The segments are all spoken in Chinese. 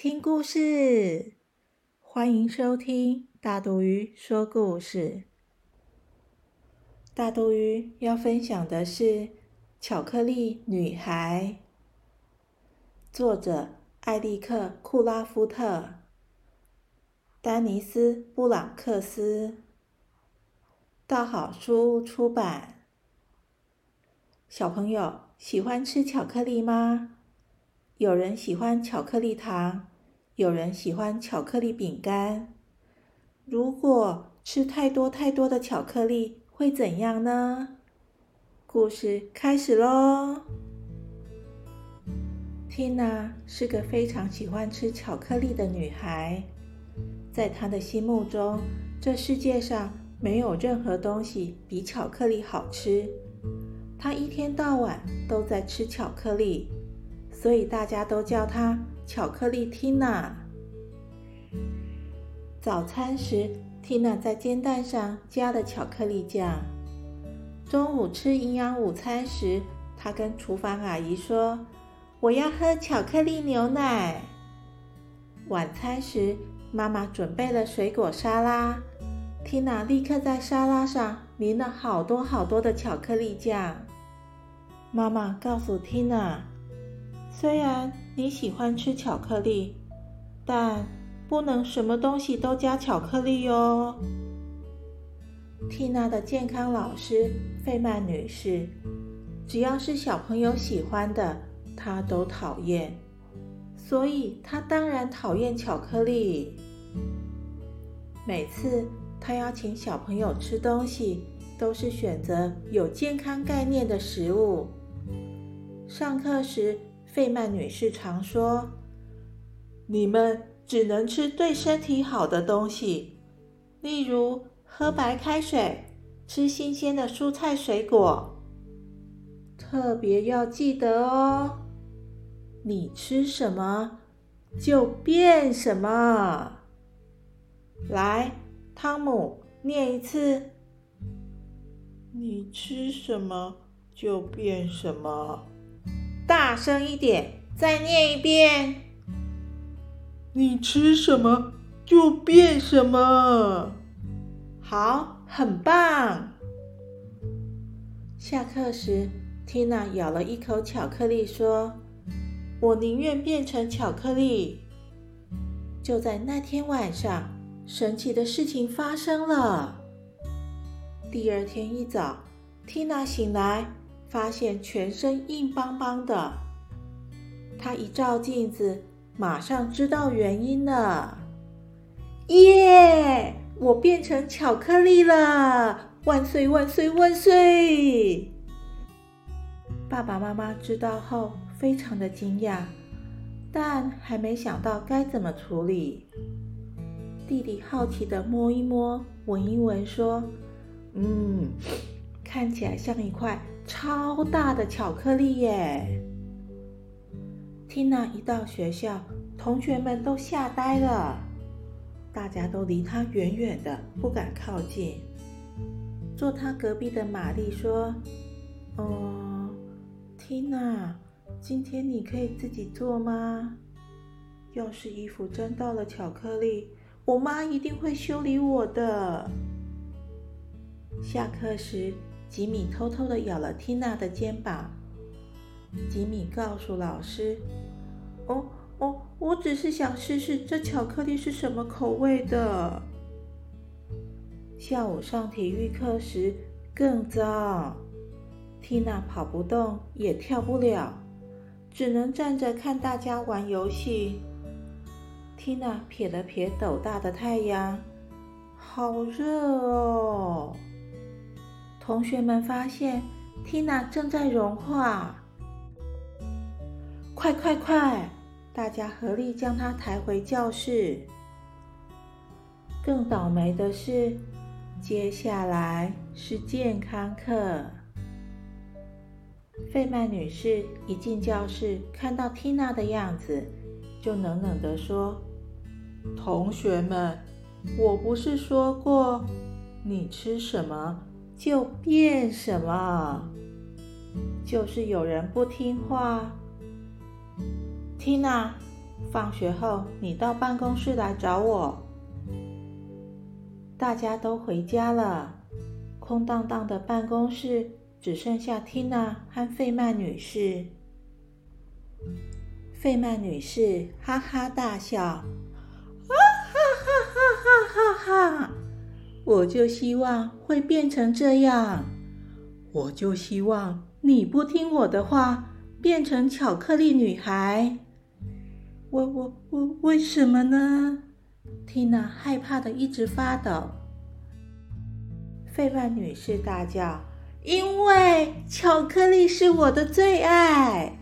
听故事！欢迎收听大肚鱼说故事。大肚鱼要分享的是《巧克力女孩》，作者艾利克·库拉夫特，丹尼斯·布朗克斯，道好书出版。小朋友喜欢吃巧克力吗？有人喜欢巧克力糖，有人喜欢巧克力饼干。如果吃太多太多的巧克力，会怎样呢？故事开始喽。Tina 是个非常喜欢吃巧克力的女孩，在她的心目中，这世界上没有任何东西比巧克力好吃。她一天到晚都在吃巧克力。所以大家都叫她巧克力 Tina。早餐时，Tina 在煎蛋上加了巧克力酱。中午吃营养午餐时，她跟厨房阿姨说：“我要喝巧克力牛奶。”晚餐时，妈妈准备了水果沙拉，Tina 立刻在沙拉上淋了好多好多的巧克力酱。妈妈告诉 Tina。虽然你喜欢吃巧克力，但不能什么东西都加巧克力哟。缇娜的健康老师费曼女士，只要是小朋友喜欢的，她都讨厌，所以她当然讨厌巧克力。每次她邀请小朋友吃东西，都是选择有健康概念的食物。上课时。费曼女士常说：“你们只能吃对身体好的东西，例如喝白开水、吃新鲜的蔬菜水果。特别要记得哦，你吃什么就变什么。”来，汤姆，念一次：“你吃什么就变什么。”大声一点，再念一遍。你吃什么就变什么。好，很棒。下课时，Tina 咬了一口巧克力，说：“我宁愿变成巧克力。”就在那天晚上，神奇的事情发生了。第二天一早，Tina 醒来。发现全身硬邦邦的，他一照镜子，马上知道原因了。耶！我变成巧克力了！万岁万岁万岁！爸爸妈妈知道后非常的惊讶，但还没想到该怎么处理。弟弟好奇的摸一摸，闻一闻，说：“嗯，看起来像一块。”超大的巧克力耶！Tina 一到学校，同学们都吓呆了，大家都离她远远的，不敢靠近。坐她隔壁的玛丽说：“哦，Tina，今天你可以自己做吗？要是衣服沾到了巧克力，我妈一定会修理我的。”下课时。吉米偷偷的咬了缇娜的肩膀。吉米告诉老师：“哦哦，我只是想试试这巧克力是什么口味的。”下午上体育课时更糟，缇娜跑不动也跳不了，只能站着看大家玩游戏。缇娜瞥了瞥斗大的太阳，好热哦。同学们发现，Tina 正在融化。快快快！大家合力将她抬回教室。更倒霉的是，接下来是健康课。费曼女士一进教室，看到缇娜的样子，就冷冷地说：“同学们，我不是说过，你吃什么就变什么？就是有人不听话。缇娜，放学后你到办公室来找我。”大家都回家了，空荡荡的办公室只剩下缇娜和费曼女士。费曼女士哈哈大笑：“我就希望会变成这样，我就希望你不听我的话，变成巧克力女孩。我我我为什么呢？”缇娜害怕的一直发抖。费曼女士大叫：“因为巧克力是我的最爱！”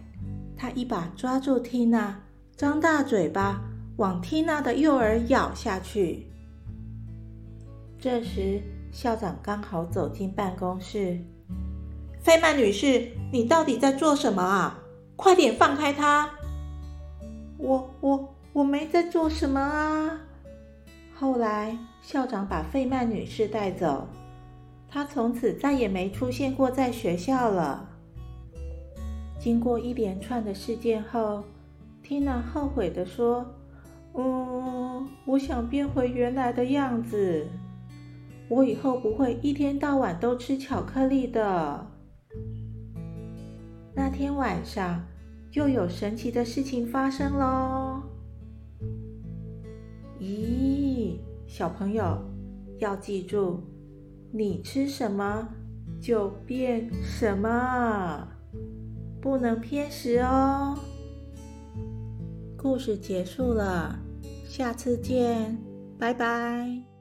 她一把抓住缇娜，张大嘴巴往缇娜的右耳咬下去。这时，校长刚好走进办公室：“费曼女士，你到底在做什么啊？快点放开他！”“我我我没在做什么啊！”后来，校长把费曼女士带走，她从此再也没出现过在学校了。经过一连串的事件后，缇娜后悔地说：“嗯，我想变回原来的样子。我以后不会一天到晚都吃巧克力的。”那天晚上，又有神奇的事情发生喽。咦，小朋友要记住，你吃什么就变什么，不能偏食哦。故事结束了，下次见，拜拜。